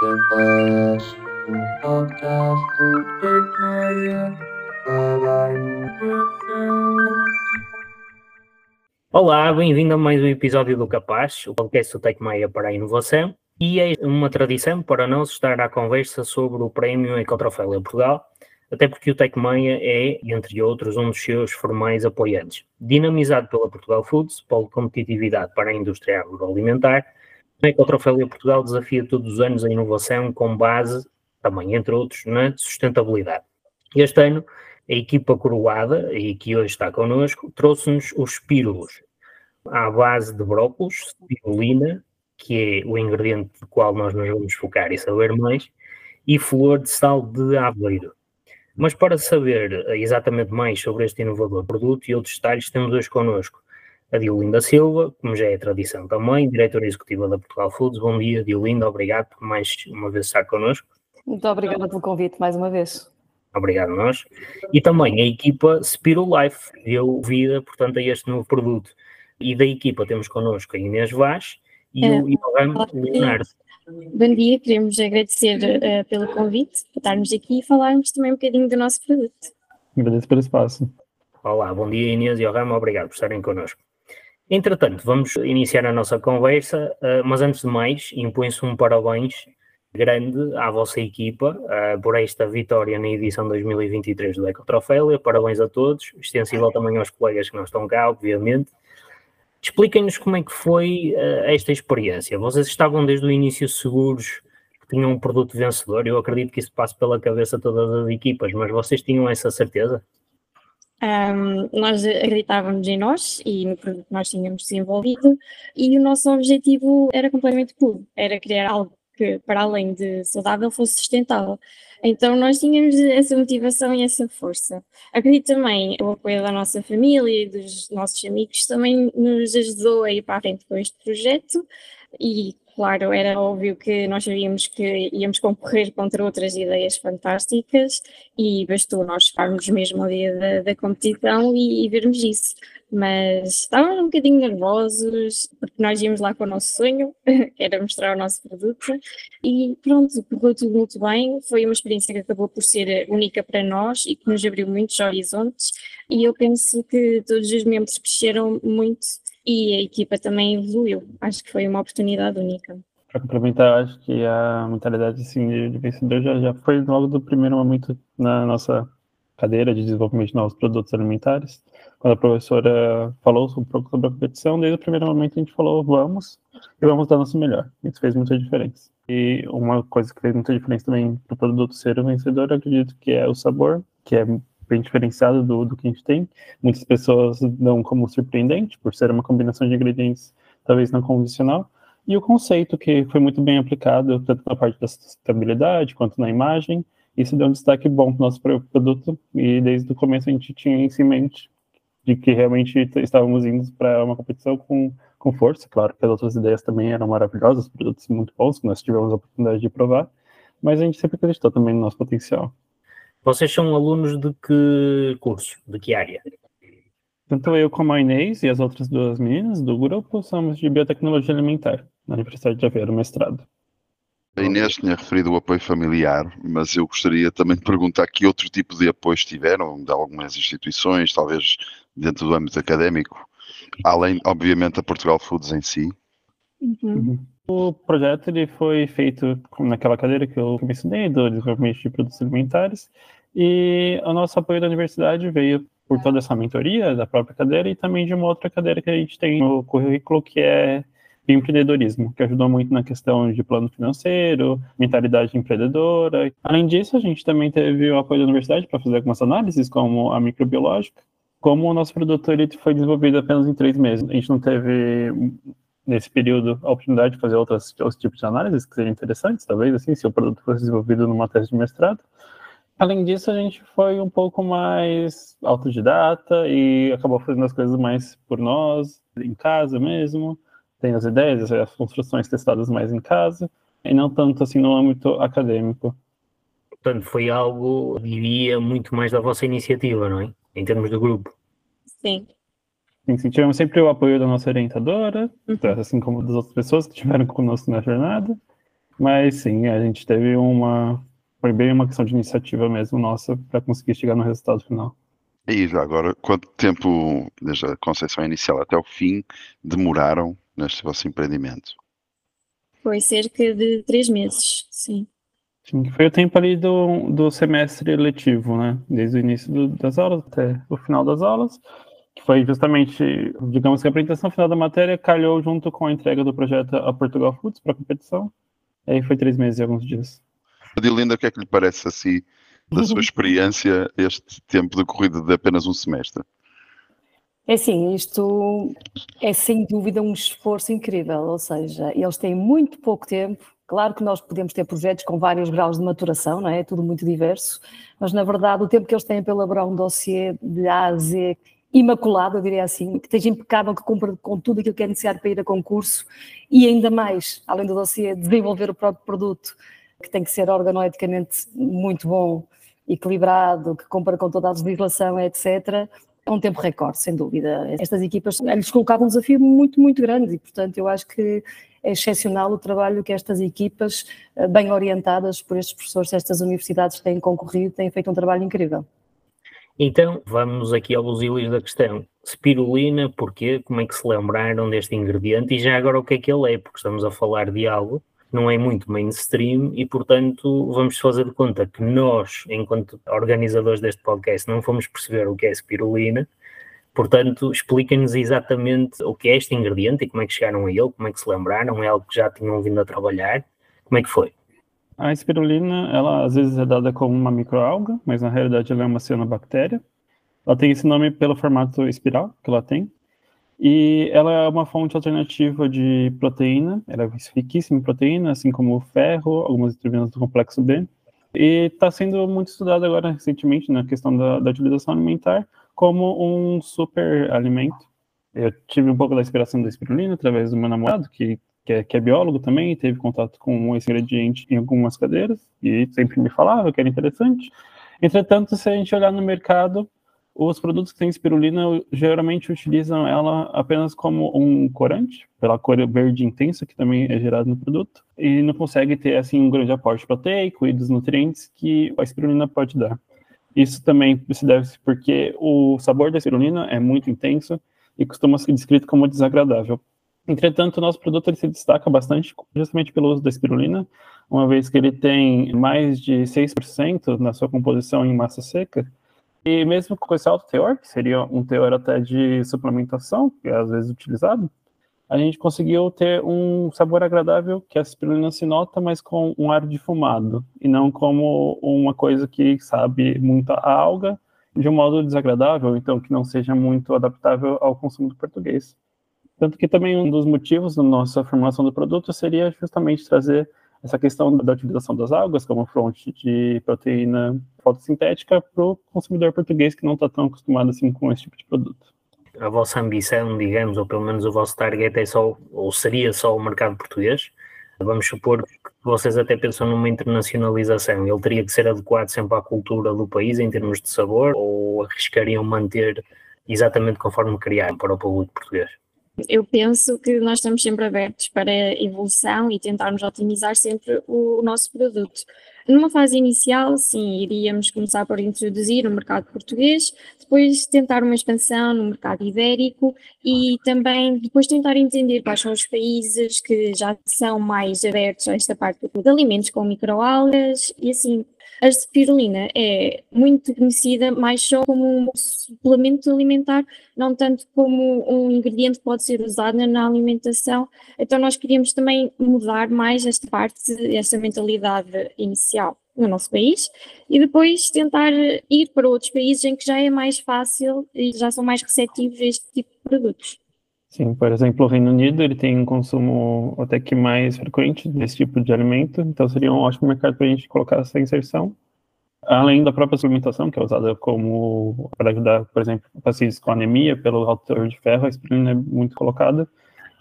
Capaz, o podcast Tecmeia para a. Olá, bem-vindo a mais um episódio do Capaz, o podcast do Tecmeia para a inovação. E é uma tradição para nós estar à conversa sobre o prémio Ecotrofélia Portugal, até porque o Tecmeia é, entre outros, um dos seus formais apoiantes. Dinamizado pela Portugal Foods, polo de competitividade para a indústria agroalimentar, o Ecotrofélia Portugal desafia todos os anos a inovação com base, também entre outros, na sustentabilidade. Este ano, a equipa coroada, e que hoje está connosco, trouxe-nos os espírulos, à base de brócolis, spirulina, que é o ingrediente do qual nós nos vamos focar e saber mais, e flor de sal de aveiro. Mas para saber exatamente mais sobre este inovador produto e outros detalhes, temos hoje connosco a Diolinda Silva, como já é tradição também, diretora executiva da Portugal Foods. Bom dia, Diolinda, obrigado por mais uma vez estar connosco. Muito obrigada pelo convite mais uma vez. Obrigado a nós. E também a equipa Spiro Life, que deu vida, portanto, a este novo produto. E da equipa temos connosco a Inês Vaz e É, o Ivan olá. Leonardo. Bom dia, queremos agradecer eh, pelo convite, por estarmos aqui e falarmos também um bocadinho do nosso produto. Agradeço pelo espaço. Olá, bom dia Inês e Orama, obrigado por estarem connosco. Entretanto, vamos iniciar a nossa conversa, eh, mas antes de mais, impõe-se um parabéns grande à vossa equipa eh, por esta vitória na edição 2023 do Ecotrofélia. Parabéns a todos, extensível também aos colegas que não estão cá, obviamente. Expliquem-nos como é que foi eh, esta experiência. Vocês estavam desde o início seguros que tinham um produto vencedor? Eu acredito que isso passe pela cabeça de todas as equipas, mas vocês tinham essa certeza? Ahm, nós acreditávamos em nós e no produto que nós tínhamos desenvolvido e o nosso objetivo era completamente puro, era criar algo que para além de saudável fosse sustentável. Então nós tínhamos essa motivação e essa força. Acredito também o apoio da nossa família e dos nossos amigos também nos ajudou a ir para a frente com este projeto e claro, era óbvio que nós sabíamos que íamos concorrer contra outras ideias fantásticas e bastou nós chegarmos mesmo ao dia da, da competição e, e vermos isso. Mas estávamos um bocadinho nervosos, porque nós íamos lá com o nosso sonho, que era mostrar o nosso produto, e pronto, correu tudo muito bem. Foi uma experiência que acabou por ser única para nós e que nos abriu muitos horizontes. E eu penso que todos os membros cresceram muito e a equipa também evoluiu. Acho que foi uma oportunidade única. Para complementar, acho que a mentalidade assim, de, vencedor já, já foi logo do primeiro momento na nossa cadeira de desenvolvimento de novos produtos alimentares. Quando a professora falou um pouco sobre a competição, desde o primeiro momento a gente falou vamos e vamos dar nosso melhor. Isso fez muita diferença. E uma coisa que fez muita diferença também para o produto ser o vencedor, acredito que é o sabor, que é bem diferenciado do, do que a gente tem. Muitas pessoas dão como surpreendente, por ser uma combinação de ingredientes talvez não convencional. E o conceito, que foi muito bem aplicado, tanto na parte da sustentabilidade quanto na imagem. Isso deu um destaque bom para o nosso produto, e desde o começo a gente tinha isso em mente, de que realmente estávamos indo para uma competição com, com força. Claro que as outras ideias também eram maravilhosas, produtos muito bons, que nós tivemos a oportunidade de provar, mas a gente sempre acreditou também no nosso potencial. Vocês são alunos de que curso? De que área? Tanto eu como a Inês e as outras duas meninas do grupo somos de biotecnologia alimentar, na Universidade de Aveiro, mestrado. A Inês tinha referido o apoio familiar, mas eu gostaria também de perguntar que outro tipo de apoios tiveram, de algumas instituições, talvez dentro do âmbito académico, além, obviamente, da Portugal Foods em si. Uhum. O projeto ele foi feito naquela cadeira que eu mencionei, do desenvolvimento de produtos alimentares, e o nosso apoio da universidade veio por toda essa mentoria da própria cadeira e também de uma outra cadeira que a gente tem no currículo, que é empreendedorismo, que ajudou muito na questão de plano financeiro, mentalidade empreendedora. Além disso, a gente também teve o apoio da universidade para fazer algumas análises, como a microbiológica. Como o nosso produto ele foi desenvolvido apenas em três meses, a gente não teve nesse período a oportunidade de fazer outros, outros tipos de análises que seriam interessantes, talvez, assim, se o produto fosse desenvolvido numa tese de mestrado. Além disso, a gente foi um pouco mais autodidata e acabou fazendo as coisas mais por nós, em casa mesmo, tem as ideias, as construções testadas mais em casa, e não tanto assim no âmbito acadêmico. Portanto, foi algo, diria, muito mais da vossa iniciativa, não é? Em termos do grupo. Sim. Sim, tivemos sempre o apoio da nossa orientadora, Uhum. assim como das outras pessoas que estiveram conosco na jornada. Mas sim, a gente teve uma. Foi bem uma questão de iniciativa mesmo nossa para conseguir chegar no resultado final. E agora, quanto tempo, desde a concepção inicial até o fim, demoraram neste vosso empreendimento? Foi cerca de três meses, sim. Sim, foi o tempo ali do, do semestre letivo, né? Desde o início do, das aulas até o final das aulas, que foi justamente, digamos que a apresentação final da matéria calhou junto com a entrega do projeto a Portugal Foods para a competição. Aí foi três meses e alguns dias. Adilinda, o que é que lhe parece assim, da sua experiência, este tempo decorrido de apenas um semestre? É assim, isto é sem dúvida um esforço incrível, ou seja, eles têm muito pouco tempo. Claro que nós podemos ter projetos com vários graus de maturação, não é? É tudo muito diverso, mas na verdade o tempo que eles têm para elaborar um dossiê de A a Z imaculado, eu diria assim, que esteja impecável, que cumpra com tudo aquilo que é necessário para ir a concurso e ainda mais, além do dossiê, desenvolver o próprio produto, que tem que ser organoeticamente muito bom, equilibrado, que cumpra com toda a legislação, etc é um tempo recorde, sem dúvida. Estas equipas lhes colocavam um desafio muito, muito grande e, portanto, eu acho que é excepcional o trabalho que estas equipas, eh, bem orientadas por estes professores destas universidades, têm concorrido, têm feito um trabalho incrível. Então, vamos aqui aos ilhos da questão. Spirulina, porquê? Como é que se lembraram deste ingrediente? E já agora o que é que ele é? Porque estamos a falar de algo não é muito mainstream e, portanto, vamos fazer de conta que nós, enquanto organizadores deste podcast, não fomos perceber o que é spirulina. Portanto, expliquem-nos exatamente o que é este ingrediente e como é que chegaram a ele, como é que se lembraram, é algo que já tinham vindo a trabalhar, como é que foi? A espirulina, ela às vezes é dada como uma microalga, mas na realidade ela é uma cianobactéria. Ela tem esse nome pelo formato espiral que ela tem, e ela é uma fonte alternativa de proteína, ela é riquíssima em proteína, assim como o ferro, algumas vitaminas do complexo B. E está sendo muito estudado agora recentemente na questão da, da utilização alimentar como um super alimento. Eu tive um pouco da inspiração da espirulina através do meu namorado, que, que, é, que é biólogo também, teve contato com esse ingrediente em algumas cadeiras e sempre me falava que era interessante. Entretanto, se a gente olhar no mercado, os produtos que têm espirulina geralmente utilizam ela apenas como um corante, pela cor verde intensa que também é gerado no produto, e não consegue ter assim um grande aporte proteico e dos nutrientes que a espirulina pode dar. Isso também se deve porque o sabor da espirulina é muito intenso e costuma ser descrito como desagradável. Entretanto, o nosso produto ele se destaca bastante justamente pelo uso da espirulina, uma vez que ele tem mais de 6% na sua composição em massa seca, e mesmo com esse alto teor, que seria um teor até de suplementação, que é às vezes utilizado, a gente conseguiu ter um sabor agradável que a espirulina se nota, mas com um ar defumado, e não como uma coisa que sabe muito a alga de um modo desagradável, então que não seja muito adaptável ao consumo do português. Tanto que também um dos motivos da nossa formulação do produto seria justamente trazer essa questão da utilização das algas como fonte de proteína fotossintética para o consumidor português que não está tão acostumado assim com esse tipo de produto. A vossa ambição, digamos, ou pelo menos o vosso target é só, ou seria só o mercado português? Vamos supor que vocês até pensam numa internacionalização. Ele teria que ser adequado sempre à cultura do país em termos de sabor ou arriscariam manter exatamente conforme criaram para o público português? Eu penso que nós estamos sempre abertos para evolução e tentarmos otimizar sempre o, nosso produto. Numa fase inicial, sim, iríamos começar por introduzir o mercado português, depois tentar uma expansão no mercado ibérico e também depois tentar entender quais são os países que já são mais abertos a esta parte de alimentos com microalgas e assim a spirulina é muito conhecida mais só como um suplemento alimentar, não tanto como um ingrediente que pode ser usado na alimentação. Então nós queríamos também mudar mais esta parte, esta mentalidade inicial no nosso país e depois tentar ir para outros países em que já é mais fácil e já são mais receptivos a este tipo de produtos. Sim, por exemplo, o Reino Unido ele tem um consumo até que mais frequente desse tipo de alimento, então seria um ótimo mercado para a gente colocar essa inserção. Além da própria suplementação, que é usada como para ajudar, por exemplo, pacientes com anemia pelo alto teor de ferro, a espirulina é muito colocada.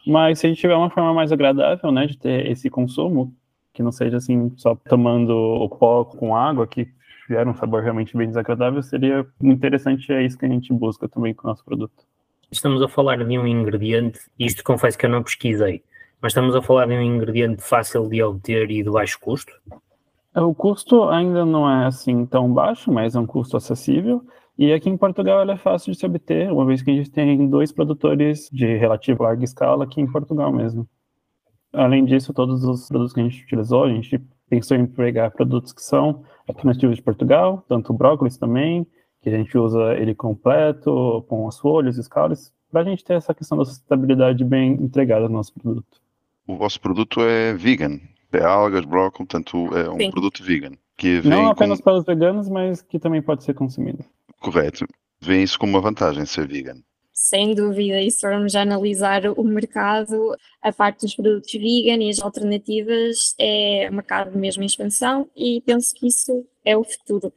Mas se a gente tiver uma forma mais agradável, né, de ter esse consumo, que não seja assim só tomando o pó com água, que gera um sabor realmente bem desagradável, seria interessante, é isso que a gente busca também com o nosso produto. Estamos a falar de um ingrediente, isto confesso que eu não pesquisei, mas estamos a falar de um ingrediente fácil de obter e de baixo custo? O custo ainda não é assim tão baixo, mas é um custo acessível. E aqui em Portugal ela é fácil de se obter, uma vez que a gente tem dois produtores de relativo larga escala aqui em Portugal mesmo. Além disso, todos os produtos que a gente utilizou, a gente pensou em pegar produtos que são aqui nativos de Portugal, tanto brócolis também, que a gente usa ele completo, com as folhas, os caules, para a gente ter essa questão da sustentabilidade bem entregada no nosso produto. O vosso produto é vegan, é algas, brócolis, portanto é um Sim. produto vegan. Que Não apenas com... para os veganos, mas que também pode ser consumido. Correto. Vem isso como uma vantagem, ser vegan. Sem dúvida, e se formos a analisar o mercado, a parte dos produtos vegan e as alternativas é um mercado mesmo em expansão e penso que isso é o futuro.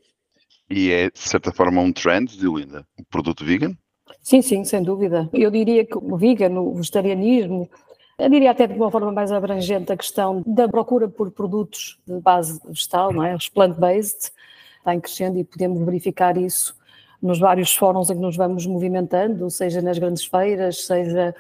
E é, de certa forma, um trend, Linda, o produto vegan? Sim, sim, sem dúvida. Eu diria que o vegan, o vegetarianismo, eu diria até de uma forma mais abrangente a questão da procura por produtos de base vegetal, não é? Os plant-based, está em crescendo e podemos verificar isso nos vários fóruns em que nos vamos movimentando, seja nas grandes feiras, seja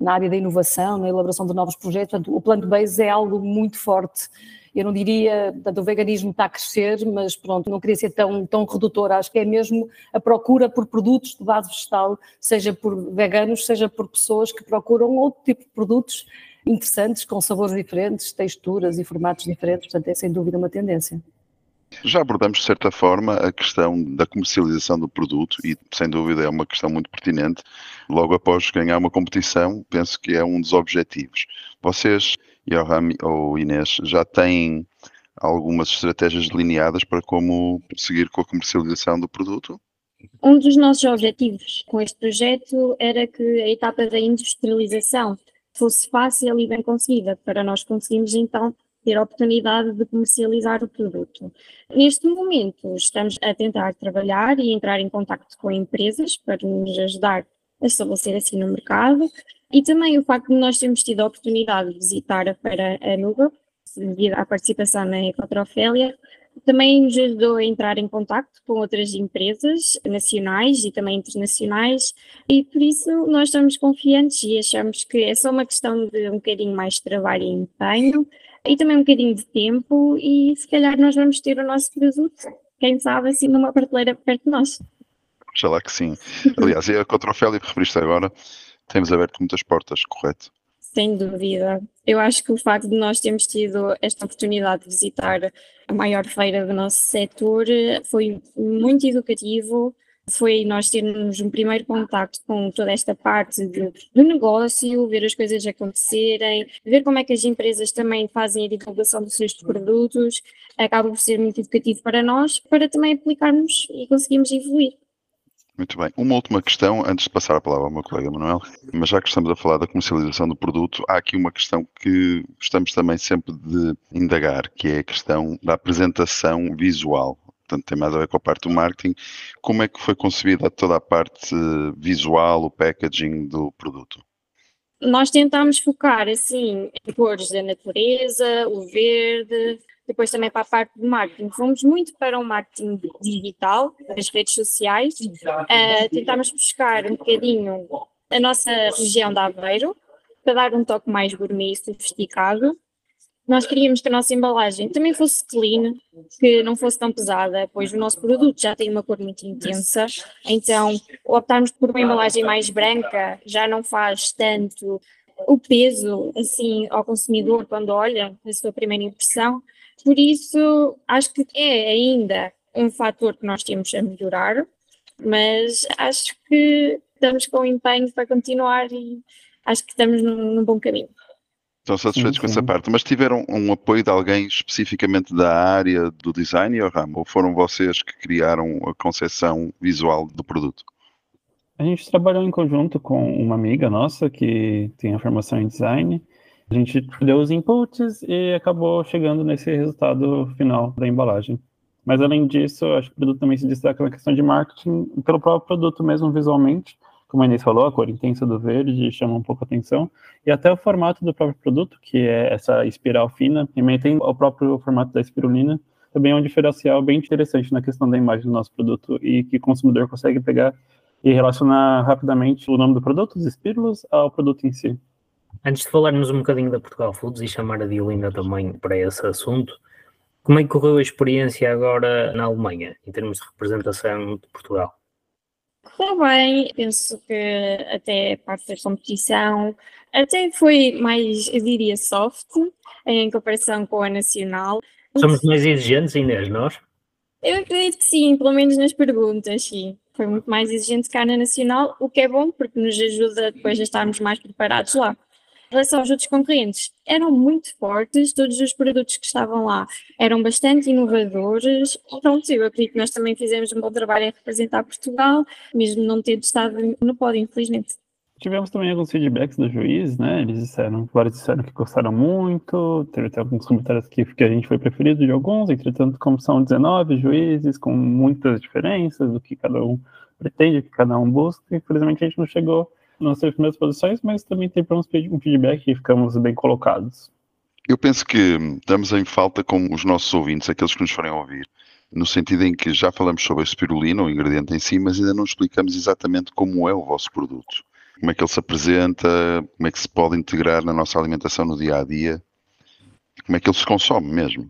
na área da inovação, na elaboração de novos projetos. Portanto, o plant-based é algo muito forte. Eu não diria, portanto, o veganismo está a crescer, mas pronto, não queria ser tão, tão redutor. Acho que é mesmo a procura por produtos de base vegetal, seja por veganos, seja por pessoas que procuram outro tipo de produtos interessantes, com sabores diferentes, texturas e formatos diferentes. Portanto, é sem dúvida uma tendência. Já abordamos, de certa forma, a questão da comercialização do produto e, sem dúvida, é uma questão muito pertinente. Logo após ganhar uma competição, penso que é um dos objetivos. Vocês, Johan ou Inês, já têm algumas estratégias delineadas para como prosseguir com a comercialização do produto? Um dos nossos objetivos com este projeto era que a etapa da industrialização fosse fácil e bem conseguida, para nós conseguirmos então ter a oportunidade de comercializar o produto. Neste momento, estamos a tentar trabalhar e entrar em contato com empresas para nos ajudar a estabelecer assim no mercado e também o facto de nós termos tido a oportunidade de visitar a feira Anuga, devido à participação na Ecotrofélia, também nos ajudou a entrar em contato com outras empresas nacionais e também internacionais e por isso nós estamos confiantes e achamos que é só uma questão de um bocadinho mais de trabalho e empenho e também um bocadinho de tempo e se calhar nós vamos ter o nosso produto, quem sabe assim numa prateleira perto de nós. Oxalá que sim. Aliás, e a Cotrofélia que referiste agora, temos aberto muitas portas, correto? Sem dúvida. Eu acho que o facto de nós termos tido esta oportunidade de visitar a maior feira do nosso setor foi muito educativo. Foi nós termos um primeiro contacto com toda esta parte de, do negócio, ver as coisas acontecerem, ver como é que as empresas também fazem a divulgação dos seus produtos. Acaba por ser muito educativo para nós, para também aplicarmos e conseguirmos evoluir. Muito bem. Uma última questão, antes de passar a palavra ao meu colega Manuel, mas já que estamos a falar da comercialização do produto, há aqui uma questão que gostamos também sempre de indagar, que é a questão da apresentação visual. Portanto, tem mais a ver com a parte do marketing. Como é que foi concebida toda a parte visual, o packaging do produto? Nós tentámos focar, assim, em cores da natureza, o verde, depois também para a parte do marketing. Fomos muito para o marketing digital, das redes sociais. Uh, tentámos buscar um bocadinho a nossa região de Aveiro, para dar um toque mais gourmet e sofisticado. Nós queríamos que a nossa embalagem também fosse clean, que não fosse tão pesada, pois o nosso produto já tem uma cor muito intensa, então optarmos por uma embalagem mais branca já não faz tanto o peso assim ao consumidor quando olha a sua primeira impressão. Por isso, acho que é ainda um fator que nós temos a melhorar, mas acho que estamos com empenho para continuar e acho que estamos num, num bom caminho. Estão satisfeitos Sim, com essa sim. parte, mas tiveram um apoio de alguém especificamente da área do design ou ramo? Ou foram vocês que criaram a concepção visual do produto? A gente trabalhou em conjunto com uma amiga nossa que tem a formação em design. A gente deu os inputs e acabou chegando nesse resultado final da embalagem. Mas além disso, acho que o produto também se destaca na questão de marketing pelo próprio produto mesmo visualmente. Como a Inês falou, a cor intensa do verde chama um pouco a atenção. E até o formato do próprio produto, que é essa espiral fina, remetem ao próprio formato da espirulina, também é um diferencial bem interessante na questão da imagem do nosso produto e que o consumidor consegue pegar e relacionar rapidamente o nome do produto, os espírulos, ao produto em si. Antes de falarmos um bocadinho da Portugal Foods e chamar a Diolinda também para esse assunto, como é que correu a experiência agora na Alemanha, em termos de representação de Portugal? Correu bem, penso que até a parte da competição até foi mais, eu diria, soft em comparação com a nacional. Somos mais exigentes, Inês, nós? Eu acredito que sim, pelo menos nas perguntas, sim. Foi muito mais exigente cá na nacional, o que é bom porque nos ajuda depois a estarmos mais preparados lá. Relação aos outros concorrentes, eram muito fortes, todos os produtos que estavam lá eram bastante inovadores. Pronto, eu acredito que nós também fizemos um bom trabalho em representar Portugal, mesmo não tendo estado no pódio, infelizmente. Tivemos também alguns feedbacks dos juízes, né? Eles disseram, vários disseram que gostaram muito, teve até alguns comentários que, que a gente foi preferido de alguns, entretanto, como são 19 juízes, com muitas diferenças do que cada um pretende, o que cada um busca, infelizmente a gente não chegou nas três primeiras posições, mas também tem um feedback e ficamos bem colocados. Eu penso que estamos em falta com os nossos ouvintes, aqueles que nos forem ouvir, no sentido em que já falamos sobre a espirulina, o ingrediente em si, mas ainda não explicamos exatamente como é o vosso produto como é que ele se apresenta, como é que se pode integrar na nossa alimentação no dia a dia, como é que ele se consome mesmo.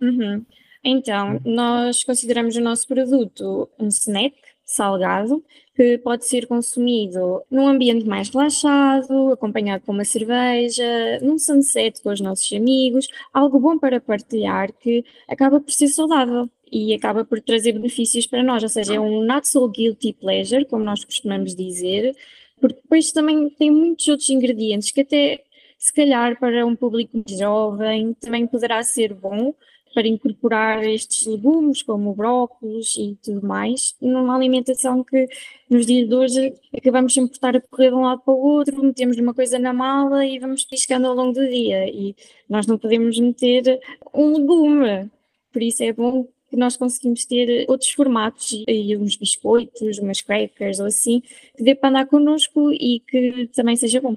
Uhum. Então, nós consideramos o nosso produto um snack salgado que pode ser consumido num ambiente mais relaxado, acompanhado com uma cerveja, num sunset com os nossos amigos, algo bom para partilhar que acaba por ser saudável e acaba por trazer benefícios para nós, ou seja, é um not so guilty pleasure, como nós costumamos dizer, porque depois também tem muitos outros ingredientes que até se calhar para um público jovem também poderá ser bom para incorporar estes legumes como brócolis e tudo mais numa alimentação que nos dias de hoje acabamos sempre por estar a correr de um lado para o outro, metemos uma coisa na mala e vamos piscando ao longo do dia e nós não podemos meter um legume, por isso é bom que nós conseguimos ter outros formatos, e uns biscoitos, umas crackers ou assim, que dê para andar connosco e que também seja bom.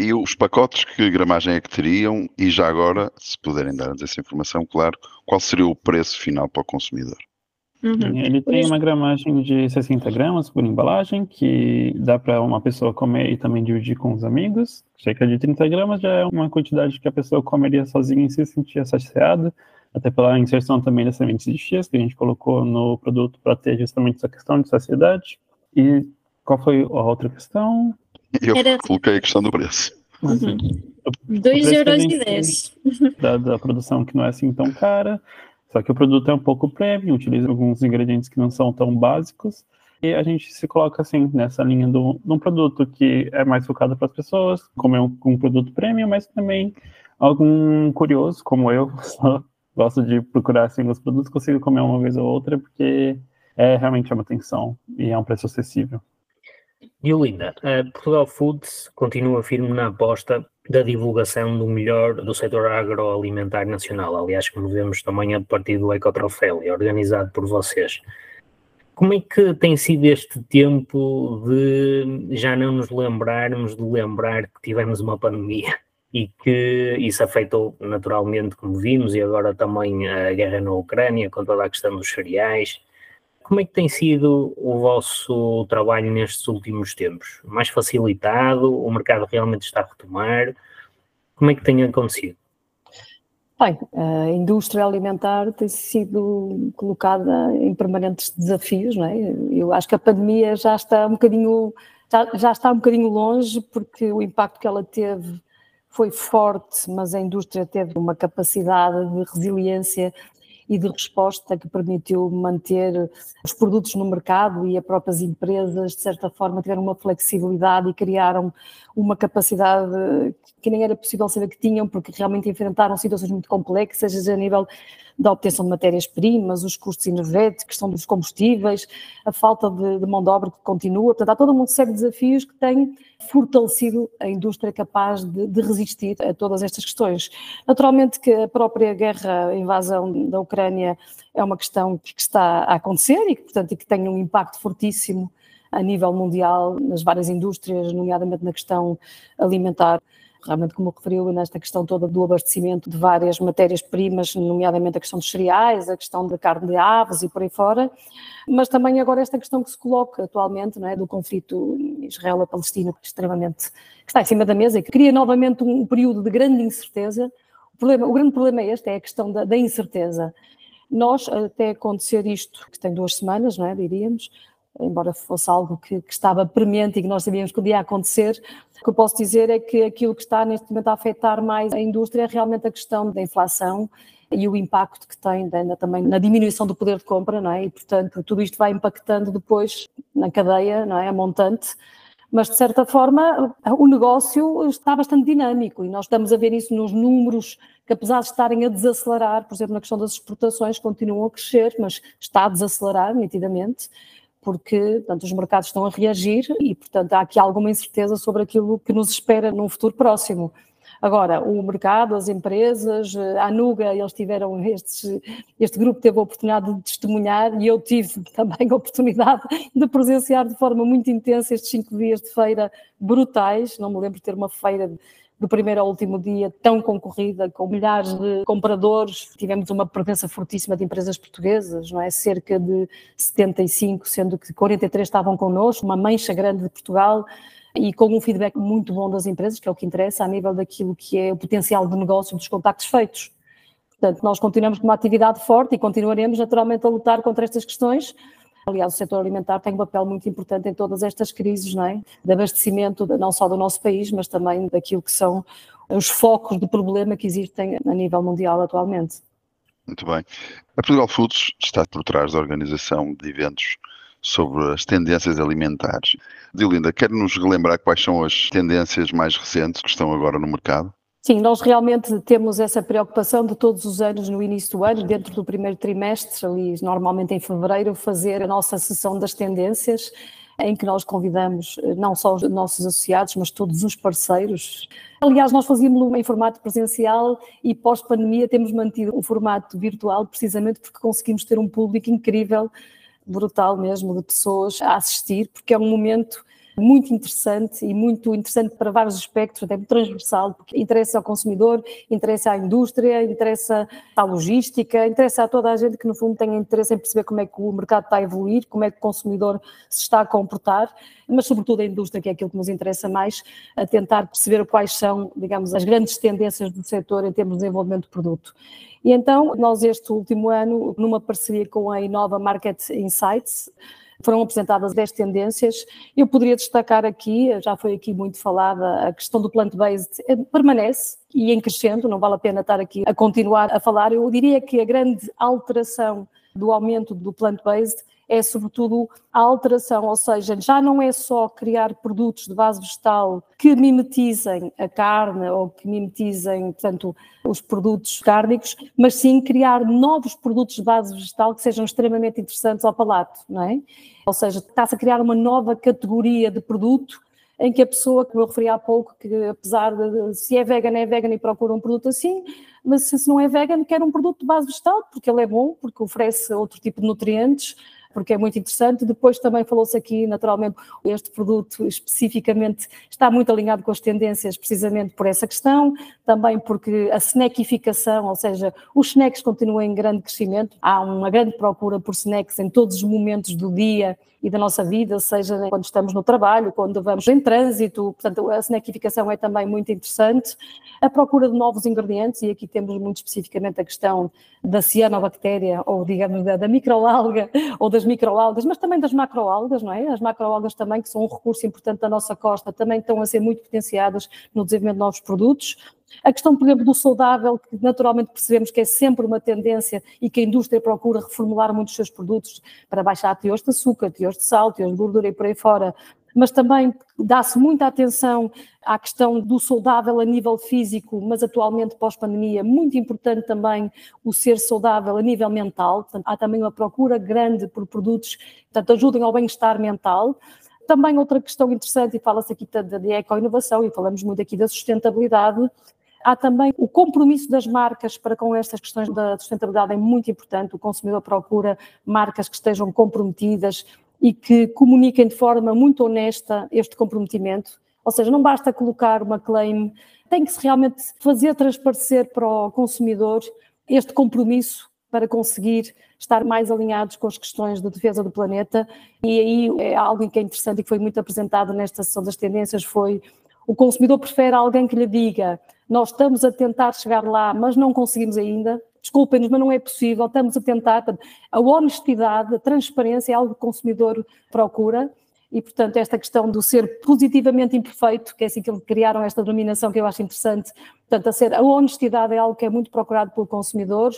E os pacotes, que gramagem é que teriam? E já agora, se puderem dar-nos essa informação, claro, qual seria o preço final para o consumidor? Uhum. Ele tem uma gramagem de 60 gramas por embalagem, que dá para uma pessoa comer e também dividir com os amigos. Cerca de 30 gramas já é uma quantidade que a pessoa comeria sozinha e se sentia saciada até pela inserção também das sementes de chia que a gente colocou no produto para ter justamente essa questão de saciedade. E qual foi a outra questão? Eu Era... coloquei a questão do preço. Uhum. 2 euros e 10. Da, da produção que não é assim tão cara, só que o produto é um pouco premium, utiliza alguns ingredientes que não são tão básicos, e a gente se coloca assim nessa linha do, de um produto que é mais focado para as pessoas, como é um, um, produto premium, mas também algum curioso, como eu, gosto de procurar assim os produtos, consigo comer uma vez ou outra, porque é realmente uma atenção e é um preço acessível. E Linda, a Portugal Foods continua firme na aposta da divulgação do melhor do setor agroalimentar nacional, aliás, como vemos também a partir do Ecotroféu, organizado por vocês. Como é que tem sido este tempo de já não nos lembrarmos de lembrar que tivemos uma pandemia? e que isso afetou naturalmente, como vimos, e agora também a guerra na Ucrânia, com toda a questão dos cereais. Como é que tem sido o vosso trabalho nestes últimos tempos? Mais facilitado? O mercado realmente está a retomar? Como é que tem acontecido? Bem, a indústria alimentar tem sido colocada em permanentes desafios, não é? Eu acho que a pandemia já está um bocadinho, já, já está um bocadinho longe, porque o impacto que ela teve foi forte, mas a indústria teve uma capacidade de resiliência e de resposta que permitiu manter os produtos no mercado e as próprias empresas, de certa forma, tiveram uma flexibilidade e criaram uma capacidade que nem era possível saber que tinham, porque realmente enfrentaram situações muito complexas, seja a nível da obtenção de matérias-primas, os custos energéticos, a questão dos combustíveis, a falta de, de, mão de obra que continua. Portanto, há toda uma série de desafios que têm fortalecido a indústria capaz de, de resistir a todas estas questões. Naturalmente que a própria guerra, a invasão da Ucrânia é uma questão que está a acontecer e que, portanto, e que tem um impacto fortíssimo a nível mundial nas várias indústrias, nomeadamente na questão alimentar. realmente como referiu nesta questão toda do abastecimento de várias matérias-primas, nomeadamente a questão dos cereais, a questão da carne de aves e por aí fora, mas também agora esta questão que se coloca atualmente, não é, do conflito Israel-Palestina, extremamente, que está em cima da mesa e que cria novamente um período de grande incerteza. Problema, o grande problema é este, é a questão da, da incerteza. Nós, até acontecer isto, que tem duas semanas, não é, diríamos, embora fosse algo que, que, estava premente e que nós sabíamos que podia acontecer, o que eu posso dizer é que aquilo que está neste momento a afetar mais a indústria é realmente a questão da inflação e o impacto que tem né, também na diminuição do poder de compra, não é? E, portanto, tudo isto vai impactando depois na cadeia, não é? A montante, mas de certa forma o negócio está bastante dinâmico e nós estamos a ver isso nos números que apesar de estarem a desacelerar, por exemplo, na questão das exportações, continuam a crescer, mas está a desacelerar nitidamente porque portanto, os mercados estão a reagir e, portanto, há aqui alguma incerteza sobre aquilo que nos espera num futuro próximo. Agora, o mercado, as empresas, a Nuga, eles tiveram, estes, este grupo teve a oportunidade de testemunhar e eu tive também a oportunidade de presenciar de forma muito intensa estes cinco dias de feira brutais. Não me lembro de ter uma feira do primeiro ao último dia tão concorrida, com milhares de compradores. Tivemos uma presença fortíssima de empresas portuguesas, não é? Cerca de 75, sendo que 43 estavam connosco, uma mancha grande de Portugal e com um feedback muito bom das empresas, que é o que interessa a nível daquilo que é o potencial de negócio dos contactos feitos. Portanto, nós continuamos com uma atividade forte e continuaremos naturalmente a lutar contra estas questões, Aliás, o setor alimentar tem um papel muito importante em todas estas crises, não é? De abastecimento, não só do nosso país, mas também daquilo que são os focos de problema que existem a nível mundial atualmente. Muito bem. A Portugal Foods está por trás da organização de eventos sobre as tendências alimentares. Dilinda, quer nos relembrar quais são as tendências mais recentes que estão agora no mercado? Sim, nós realmente temos essa preocupação de todos os anos, no início do ano, dentro do primeiro trimestre, ali normalmente em fevereiro, fazer a nossa sessão das tendências, em que nós convidamos eh, não só os nossos associados, mas todos os parceiros. Aliás, nós fazíamos em formato presencial e pós-pandemia temos mantido o formato virtual precisamente porque conseguimos ter um público incrível, brutal mesmo, de pessoas a assistir, porque é um momento muito interessante e muito interessante para vários aspectos, até transversal, porque interessa ao consumidor, interessa à indústria, interessa à logística, interessa a toda a gente que no fundo tem interesse em perceber como é que o mercado está a evoluir, como é que o consumidor se está a comportar, mas sobretudo a indústria, que é aquilo que nos interessa mais, a tentar perceber quais são, digamos, as grandes tendências do setor em termos de desenvolvimento de produto. E então, nós este último ano, numa parceria com a Inova Market Insights, foram apresentadas 10 tendências. Eu poderia destacar aqui, já foi aqui muito falada, a questão do plant-based eh, permanece e em crescendo, não vale a pena estar aqui a continuar a falar. Eu diria que a grande alteração do aumento do plant-based é sobretudo a alteração, ou seja, já não é só criar produtos de base vegetal que mimetizem a carne ou que mimetizem, portanto, os produtos cárnicos, mas sim criar novos produtos de base vegetal que sejam extremamente interessantes ao palato, não é? Ou seja, está-se a criar uma nova categoria de produto em que a pessoa, como eu referi há pouco, que apesar de se é vegana, é vegana e procura um produto assim, mas se não é vegano, quer um produto de base vegetal, porque ele é bom, porque oferece outro tipo de nutrientes, porque é muito interessante. Depois também falou-se aqui, naturalmente, este produto especificamente está muito alinhado com as tendências precisamente por essa questão, também porque a snackificação, ou seja, os snacks continuam em grande crescimento, há uma grande procura por snacks em todos os momentos do dia e da nossa vida, seja quando estamos no trabalho, quando vamos em trânsito, portanto a snackificação é também muito interessante. A procura de novos ingredientes, e aqui temos muito especificamente a questão da cianobactéria, ou digamos da, da microalga, ou das microalgas, mas também das macroalgas, não é? As macroalgas também, que são um recurso importante da nossa costa, também estão a ser muito potenciadas no desenvolvimento de novos produtos. A questão, por exemplo, do saudável, que naturalmente percebemos que é sempre uma tendência e que a indústria procura reformular muitos seus produtos para baixar teores de açúcar, teores de sal, teores de gordura e por aí fora, mas também dá-se muita atenção à questão do saudável a nível físico, mas atualmente pós-pandemia, muito importante também o ser saudável a nível mental, portanto, há também uma procura grande por produtos que ajudem ao bem-estar mental. Também outra questão interessante, e fala-se aqui da eco-inovação, e falamos muito aqui da sustentabilidade, Há também o compromisso das marcas para com estas questões da sustentabilidade é muito importante. O consumidor procura marcas que estejam comprometidas e que comuniquem de forma muito honesta este comprometimento. Ou seja, não basta colocar uma claim tem que se realmente fazer transparecer para o consumidor este compromisso para conseguir estar mais alinhados com as questões de defesa do planeta. E aí é algo que é interessante e que foi muito apresentado nesta sessão das tendências foi o consumidor prefere alguém que lhe diga nós estamos a tentar chegar lá, mas não conseguimos ainda. Desculpem-nos, mas não é possível, estamos a tentar. A honestidade, a transparência é algo que o consumidor procura e, portanto, esta questão do ser positivamente imperfeito, que é assim que eles criaram esta denominação que eu acho interessante, portanto, a, ser, a honestidade é algo que é muito procurado pelo consumidor.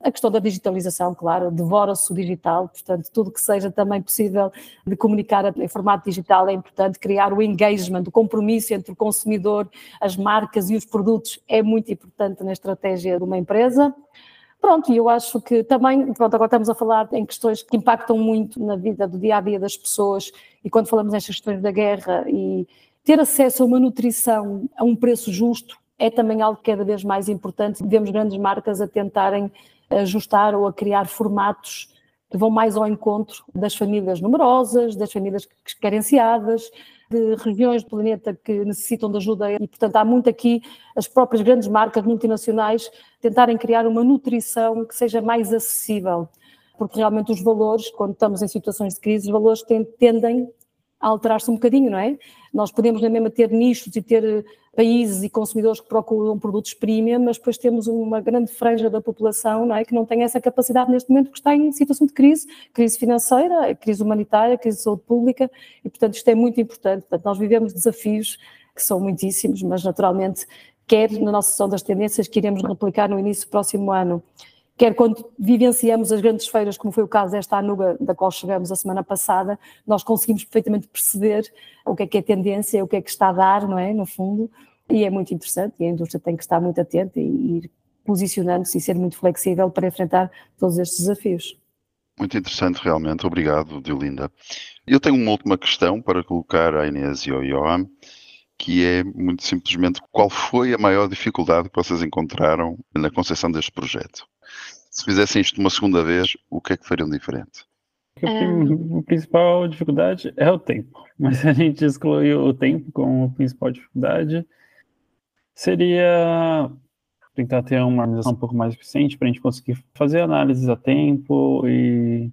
A questão da digitalização, claro, devora-se o digital, portanto, tudo que seja também possível de comunicar em formato digital é importante, criar o engagement, o compromisso entre o consumidor, as marcas e os produtos é muito importante na estratégia de uma empresa. Pronto, e eu acho que também, pronto, agora estamos a falar em questões que impactam muito na vida do dia a dia das pessoas, e quando falamos nestas questões da guerra, e ter acesso a uma nutrição a um preço justo é também algo cada vez mais importante. Vemos grandes marcas a tentarem ajustar ou a criar formatos que vão mais ao encontro das famílias numerosas, das famílias carenciadas, de regiões do planeta que necessitam de ajuda. E, portanto, há muito aqui as próprias grandes marcas multinacionais tentarem criar uma nutrição que seja mais acessível, porque realmente os valores, quando estamos em situações de crise, os valores tendem alterar-se um bocadinho, não é? Nós podemos na mesma ter nichos e ter eh, países e consumidores que procuram produtos premium, mas depois temos uma grande franja da população, não é? Que não tem essa capacidade neste momento porque está em situação de crise, crise financeira, crise humanitária, crise de saúde pública e, portanto, isto é muito importante. Portanto, nós vivemos desafios que são muitíssimos, mas naturalmente, quer na nossa sessão das tendências que iremos replicar no início do próximo ano, quer quando vivenciamos as grandes feiras, como foi o caso desta Anuga, da qual chegamos a semana passada, nós conseguimos perfeitamente perceber o que é que é tendência, o que é que está a dar, não é, no fundo, e é muito interessante, e a indústria tem que estar muito atenta e ir posicionando-se e ser muito flexível para enfrentar todos estes desafios. Muito interessante, realmente. Obrigado, Diolinda. Eu tenho uma última questão para colocar à Inês e ao Johan, que é muito simplesmente qual foi a maior dificuldade que vocês encontraram na concepção deste projeto? Se fizessem isto uma segunda vez, o que é que fariam diferente? A principal dificuldade é o tempo, mas a gente excluir o tempo como principal dificuldade, seria tentar ter uma organização um pouco mais eficiente para a gente conseguir fazer análises a tempo e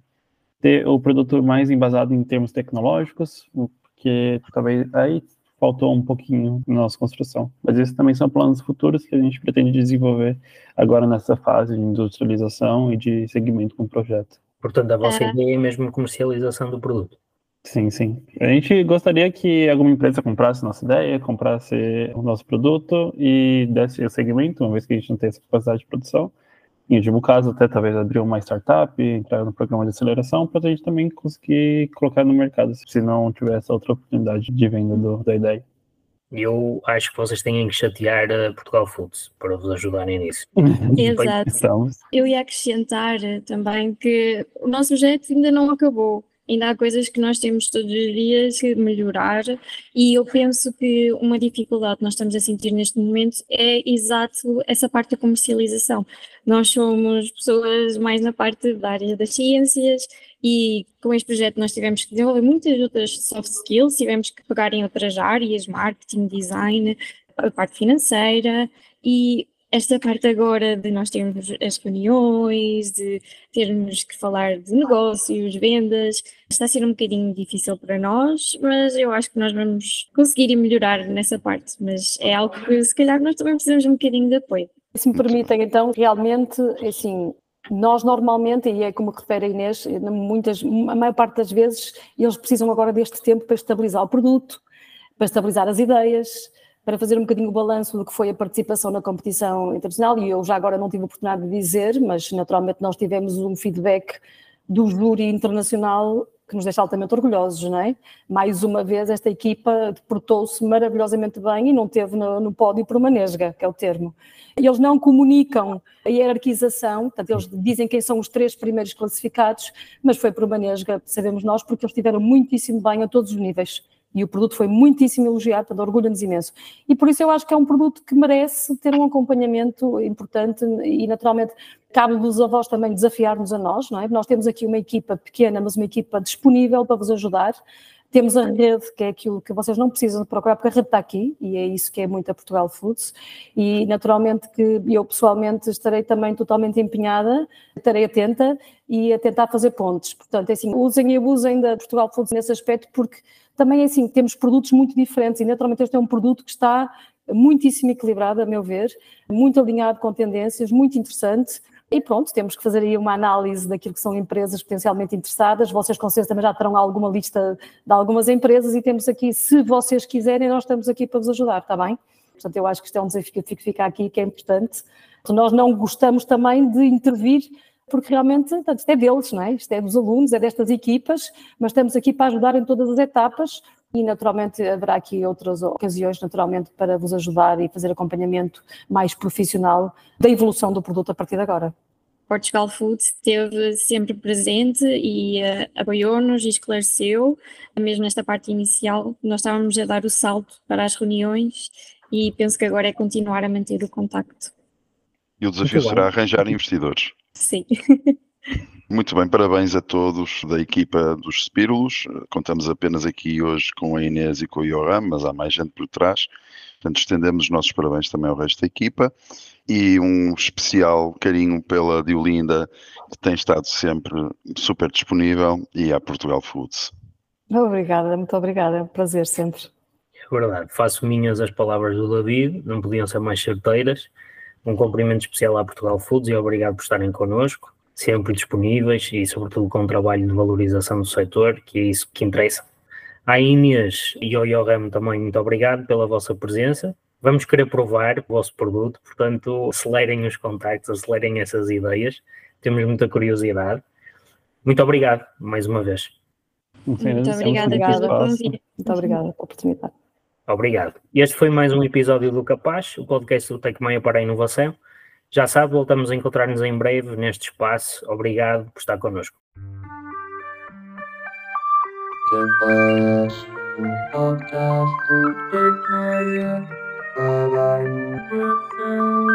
ter o produto mais embasado em termos tecnológicos, porque talvez aí faltou um pouquinho na nossa construção. Mas esses também são planos futuros que a gente pretende desenvolver agora nessa fase de industrialização e de segmento com o projeto. Portanto, a vossa é. ideia é mesmo comercialização do produto. Sim, sim. A gente gostaria que alguma empresa comprasse nossa ideia, comprasse o nosso produto e desse o segmento, uma vez que a gente não tem essa capacidade de produção. Em último caso, até talvez abrir uma startup, entrar no programa de aceleração, para a gente também conseguir colocar no mercado, se não tiver essa outra oportunidade de venda do, da ideia. Eu acho que vocês têm que chatear a Portugal Foods para vos ajudarem nisso. Exato. Eu ia acrescentar também que o nosso projeto ainda não acabou ainda há coisas que nós temos todos os dias que melhorar e eu penso que uma dificuldade que nós estamos a sentir neste momento é exato essa parte da comercialização. Nós somos pessoas mais na parte da área das ciências e com este projeto nós tivemos que desenvolver muitas outras soft skills, tivemos que pegar em outras áreas, marketing, design, a parte financeira e esta parte agora de nós termos as reuniões, de termos que falar de negócios, vendas, está a ser um bocadinho difícil para nós, mas eu acho que nós vamos conseguir melhorar nessa parte, mas é algo que se calhar nós também precisamos de um bocadinho de apoio. Se me permitem, então, realmente, assim, nós normalmente, e é como refere a Inês, muitas, a maior parte das vezes, eles precisam agora deste tempo para estabilizar o produto, para estabilizar as ideias, para fazer um bocadinho o balanço do que foi a participação na competição internacional, e eu já agora não tive a oportunidade de dizer, mas naturalmente nós tivemos um feedback do júri internacional que nos deixa altamente orgulhosos, não é? Mais uma vez, esta equipa deportou-se maravilhosamente bem e não teve no, no, pódio por uma nesga, que é o termo. Eles não comunicam a hierarquização, portanto, eles dizem quem são os três primeiros classificados, mas foi por uma nesga, sabemos nós, porque eles estiveram muitíssimo bem a todos os níveis e o produto foi muitíssimo elogiado, portanto, orgulha-nos imenso. E por isso eu acho que é um produto que merece ter um acompanhamento importante e, naturalmente, cabe-vos a vós também desafiar-nos a nós, não é? Nós temos aqui uma equipa pequena, mas uma equipa disponível para vos ajudar. Temos a rede, que é aquilo que vocês não precisam de procurar, porque a rede está aqui, e é isso que é muito a Portugal Foods. E naturalmente que eu pessoalmente estarei também totalmente empenhada, estarei atenta e a tentar fazer pontes. Portanto, é assim, usem e abusem da Portugal Foods nesse aspecto, porque também é assim, temos produtos muito diferentes e naturalmente este é um produto que está muitíssimo equilibrado, a meu ver, muito alinhado com tendências, muito interessante. E pronto, temos que fazer aí uma análise daquilo que são empresas potencialmente interessadas. Vocês, com certeza, também já terão alguma lista de algumas empresas e temos aqui, se vocês quiserem, nós estamos aqui para vos ajudar, está bem? Portanto, eu acho que isto é um desafio que fica aqui, que é importante. Nós não gostamos também de intervir porque realmente portanto, isto é deles, não é? Isto é dos alunos, é destas equipas, mas estamos aqui para ajudar em todas as etapas e naturalmente haverá aqui outras ocasiões naturalmente para vos ajudar e fazer acompanhamento mais profissional da evolução do produto a partir de agora. Portugal Food esteve sempre presente e uh, apoiou-nos e esclareceu, mesmo nesta parte inicial, nós estávamos a dar o salto para as reuniões e penso que agora é continuar a manter o contacto. E o desafio será arranjar investidores. Sim. Muito bem, parabéns a todos da equipa dos Spírulos. Contamos apenas aqui hoje com a Inês e com o Yoram, mas há mais gente por trás. Portanto, estendemos os nossos parabéns também ao resto da equipa e um especial carinho pela Diolinda, que tem estado sempre super disponível, e à Portugal Foods. Obrigada, muito obrigada, é um prazer sempre. É verdade, faço minhas as palavras do David, não podiam ser mais certeiras. Um cumprimento especial à Portugal Foods e obrigado por estarem connosco sempre disponíveis e, sobretudo, com um trabalho de valorização do setor, que é isso que interessa. À Inês e ao Yoram também, muito obrigado pela vossa presença. Vamos querer provar o vosso produto, portanto, acelerem os contactos, acelerem essas ideias. Temos muita curiosidade. Muito obrigado, mais uma vez. Muito obrigada pelo convite. Muito obrigada pela oportunidade. Obrigado. Este foi mais um episódio do Capaz, o podcast do Tecmeia para a Inovação. Já sabe, voltamos a encontrar-nos em breve neste espaço. Obrigado por estar connosco. Um podcast do para a inovação.